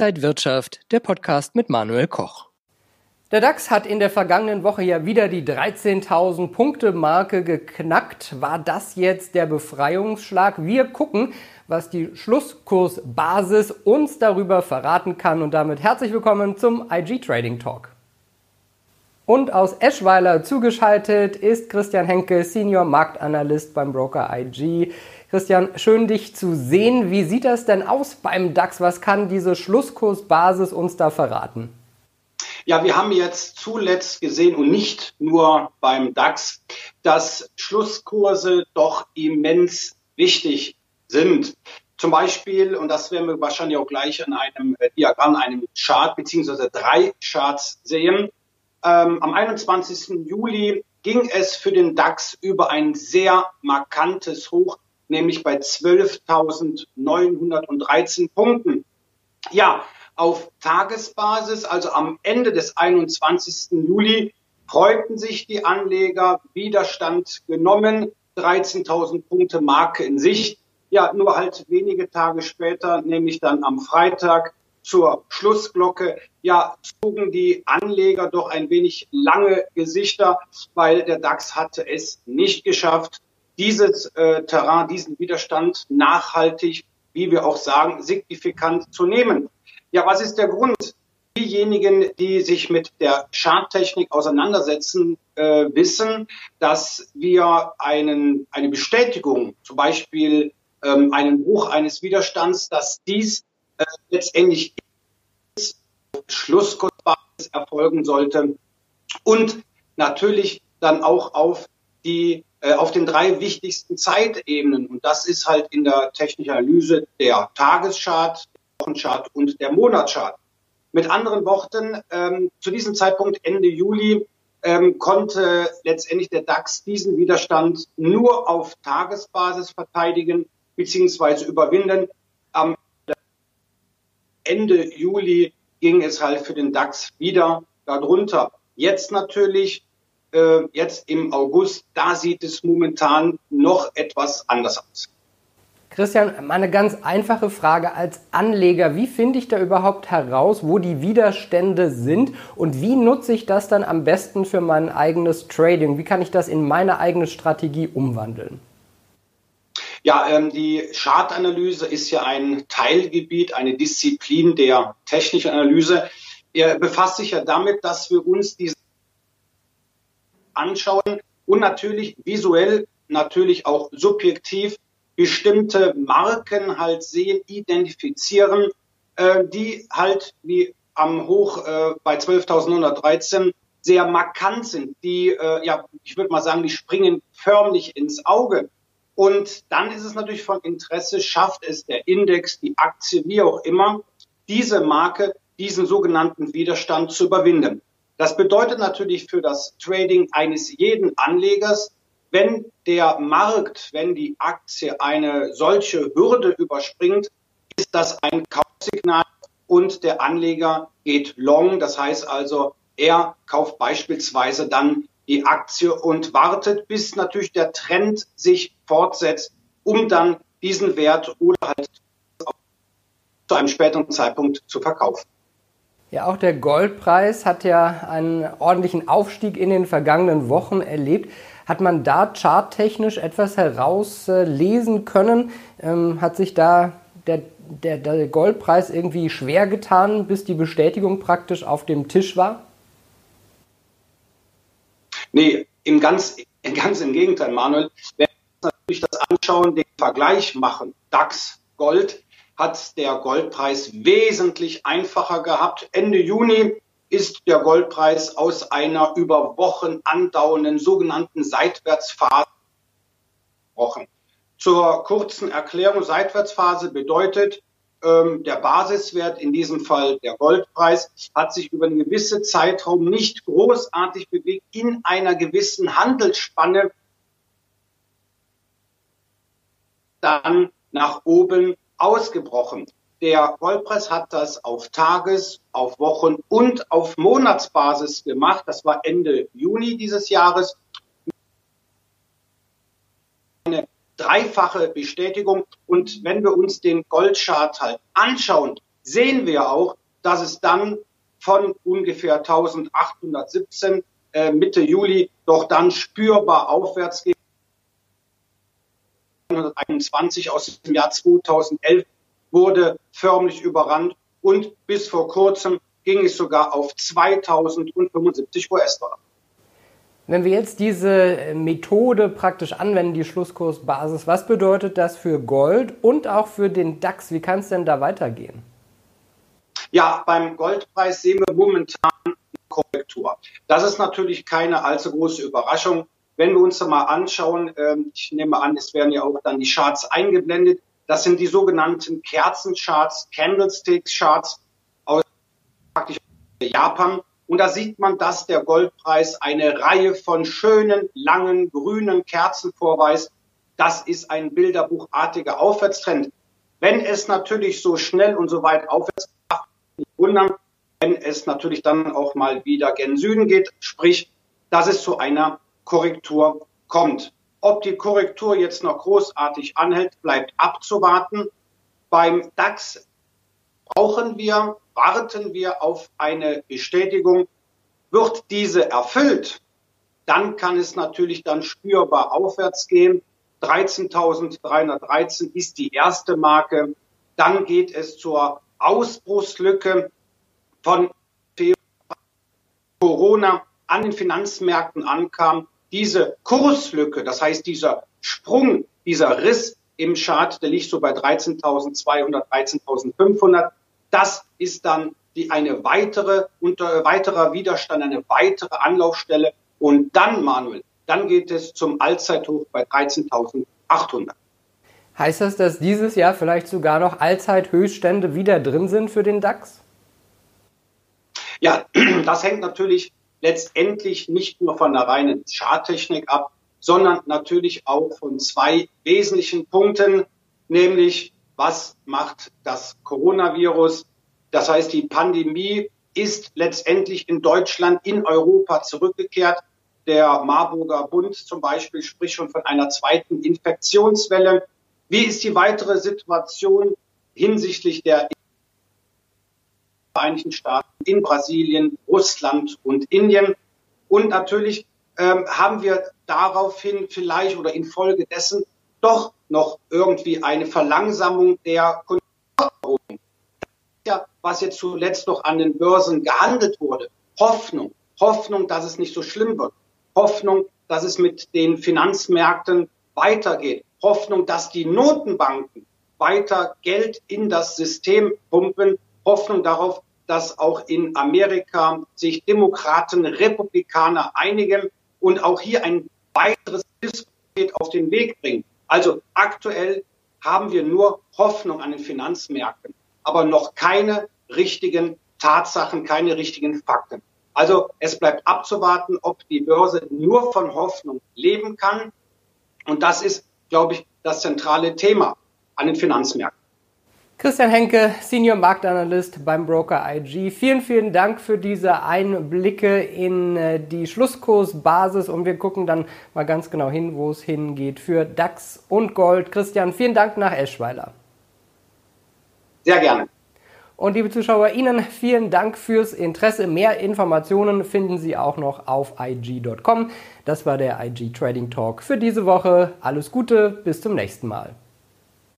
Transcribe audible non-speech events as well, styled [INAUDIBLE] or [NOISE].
Inside Wirtschaft, der Podcast mit Manuel Koch. Der DAX hat in der vergangenen Woche ja wieder die 13.000 Punkte Marke geknackt. War das jetzt der Befreiungsschlag? Wir gucken, was die Schlusskursbasis uns darüber verraten kann. Und damit herzlich willkommen zum IG Trading Talk. Und aus Eschweiler zugeschaltet ist Christian Henke, Senior Marktanalyst beim Broker IG. Christian, schön dich zu sehen. Wie sieht das denn aus beim DAX? Was kann diese Schlusskursbasis uns da verraten? Ja, wir haben jetzt zuletzt gesehen und nicht nur beim DAX, dass Schlusskurse doch immens wichtig sind. Zum Beispiel, und das werden wir wahrscheinlich auch gleich an einem Diagramm, einem Chart beziehungsweise drei Charts sehen. Ähm, am 21. Juli ging es für den DAX über ein sehr markantes Hoch nämlich bei 12.913 Punkten. Ja, auf Tagesbasis, also am Ende des 21. Juli, freuten sich die Anleger, Widerstand genommen, 13.000 Punkte Marke in Sicht. Ja, nur halt wenige Tage später, nämlich dann am Freitag zur Schlussglocke, ja, zogen die Anleger doch ein wenig lange Gesichter, weil der DAX hatte es nicht geschafft, dieses äh, Terrain, diesen Widerstand nachhaltig, wie wir auch sagen, signifikant zu nehmen. Ja, was ist der Grund? Diejenigen, die sich mit der Charttechnik auseinandersetzen, äh, wissen, dass wir einen, eine Bestätigung, zum Beispiel ähm, einen Bruch eines Widerstands, dass dies äh, letztendlich Schlusskursbasis erfolgen sollte und natürlich dann auch auf die auf den drei wichtigsten Zeitebenen. Und das ist halt in der technischen Analyse der Tageschart, der Wochenchart und der Monatschart. Mit anderen Worten, ähm, zu diesem Zeitpunkt Ende Juli ähm, konnte letztendlich der DAX diesen Widerstand nur auf Tagesbasis verteidigen bzw. überwinden. Am Ende Juli ging es halt für den DAX wieder darunter. Jetzt natürlich äh, jetzt im August, da sieht es momentan noch etwas anders aus. Christian, meine ganz einfache Frage als Anleger, wie finde ich da überhaupt heraus, wo die Widerstände sind und wie nutze ich das dann am besten für mein eigenes Trading? Wie kann ich das in meine eigene Strategie umwandeln? Ja, ähm, die Chartanalyse ist ja ein Teilgebiet, eine Disziplin der technischen Analyse. Er befasst sich ja damit, dass wir uns diese anschauen und natürlich visuell, natürlich auch subjektiv bestimmte Marken halt sehen, identifizieren, äh, die halt wie am Hoch äh, bei 12.113 sehr markant sind. Die, äh, ja, ich würde mal sagen, die springen förmlich ins Auge. Und dann ist es natürlich von Interesse, schafft es der Index, die Aktie, wie auch immer, diese Marke, diesen sogenannten Widerstand zu überwinden. Das bedeutet natürlich für das Trading eines jeden Anlegers, wenn der Markt, wenn die Aktie eine solche Hürde überspringt, ist das ein Kaufsignal und der Anleger geht long. Das heißt also, er kauft beispielsweise dann die Aktie und wartet, bis natürlich der Trend sich fortsetzt, um dann diesen Wert oder halt zu einem späteren Zeitpunkt zu verkaufen. Ja, auch der Goldpreis hat ja einen ordentlichen Aufstieg in den vergangenen Wochen erlebt. Hat man da charttechnisch etwas herauslesen können? Ähm, hat sich da der, der, der Goldpreis irgendwie schwer getan, bis die Bestätigung praktisch auf dem Tisch war? Nee, im ganz, ganz im Gegenteil, Manuel. Wenn wir uns natürlich das anschauen, den Vergleich machen, DAX, Gold, hat der Goldpreis wesentlich einfacher gehabt. Ende Juni ist der Goldpreis aus einer über Wochen andauernden sogenannten Seitwärtsphase gebrochen. Zur kurzen Erklärung, Seitwärtsphase bedeutet, ähm, der Basiswert, in diesem Fall der Goldpreis, hat sich über einen gewissen Zeitraum nicht großartig bewegt in einer gewissen Handelsspanne dann nach oben ausgebrochen. Der Goldpreis hat das auf Tages-, auf Wochen- und auf Monatsbasis gemacht. Das war Ende Juni dieses Jahres. dreifache Bestätigung. Und wenn wir uns den Goldchart halt anschauen, sehen wir auch, dass es dann von ungefähr 1817 äh, Mitte Juli doch dann spürbar aufwärts geht. 1921 aus dem Jahr 2011 wurde förmlich überrannt und bis vor kurzem ging es sogar auf 2075 US-Dollar. Wenn wir jetzt diese Methode praktisch anwenden, die Schlusskursbasis, was bedeutet das für Gold und auch für den DAX? Wie kann es denn da weitergehen? Ja, beim Goldpreis sehen wir momentan eine Korrektur. Das ist natürlich keine allzu große Überraschung. Wenn wir uns mal anschauen, ähm, ich nehme an, es werden ja auch dann die Charts eingeblendet. Das sind die sogenannten Kerzencharts, Candlestick-Charts aus praktisch Japan. Und da sieht man, dass der Goldpreis eine Reihe von schönen, langen, grünen Kerzen vorweist. Das ist ein bilderbuchartiger Aufwärtstrend. Wenn es natürlich so schnell und so weit aufwärts geht, nicht wundern, wenn es natürlich dann auch mal wieder gen Süden geht, sprich, dass es zu einer Korrektur kommt. Ob die Korrektur jetzt noch großartig anhält, bleibt abzuwarten. Beim DAX brauchen wir, warten wir auf eine Bestätigung. Wird diese erfüllt, dann kann es natürlich dann spürbar aufwärts gehen. 13.313 ist die erste Marke. Dann geht es zur Ausbruchslücke von Corona an den Finanzmärkten ankam diese Kurslücke, das heißt dieser Sprung, dieser Riss im Chart, der liegt so bei 13.200, 13.500. Das ist dann die eine weitere unter weiterer Widerstand, eine weitere Anlaufstelle. Und dann, Manuel, dann geht es zum Allzeithoch bei 13.800. Heißt das, dass dieses Jahr vielleicht sogar noch Allzeithöchststände wieder drin sind für den DAX? Ja, [CLEARS THROAT] das hängt natürlich letztendlich nicht nur von der reinen Charttechnik ab, sondern natürlich auch von zwei wesentlichen Punkten, nämlich was macht das Coronavirus? Das heißt, die Pandemie ist letztendlich in Deutschland, in Europa zurückgekehrt. Der Marburger Bund zum Beispiel spricht schon von einer zweiten Infektionswelle. Wie ist die weitere Situation hinsichtlich der Vereinigten Staaten, in Brasilien, Russland und Indien. Und natürlich ähm, haben wir daraufhin vielleicht oder infolgedessen doch noch irgendwie eine Verlangsamung der Konjunkturerholung. Ja, was jetzt zuletzt noch an den Börsen gehandelt wurde. Hoffnung. Hoffnung, dass es nicht so schlimm wird. Hoffnung, dass es mit den Finanzmärkten weitergeht. Hoffnung, dass die Notenbanken weiter Geld in das System pumpen Hoffnung darauf, dass auch in Amerika sich Demokraten, Republikaner einigen und auch hier ein weiteres Hilfspaket auf den Weg bringen. Also aktuell haben wir nur Hoffnung an den Finanzmärkten, aber noch keine richtigen Tatsachen, keine richtigen Fakten. Also es bleibt abzuwarten, ob die Börse nur von Hoffnung leben kann. Und das ist, glaube ich, das zentrale Thema an den Finanzmärkten. Christian Henke, Senior Marktanalyst beim Broker IG. Vielen, vielen Dank für diese Einblicke in äh, die Schlusskursbasis und wir gucken dann mal ganz genau hin, wo es hingeht für DAX und Gold. Christian, vielen Dank nach Eschweiler. Sehr gerne. Und liebe Zuschauer, Ihnen vielen Dank fürs Interesse. Mehr Informationen finden Sie auch noch auf IG.com. Das war der IG Trading Talk für diese Woche. Alles Gute, bis zum nächsten Mal.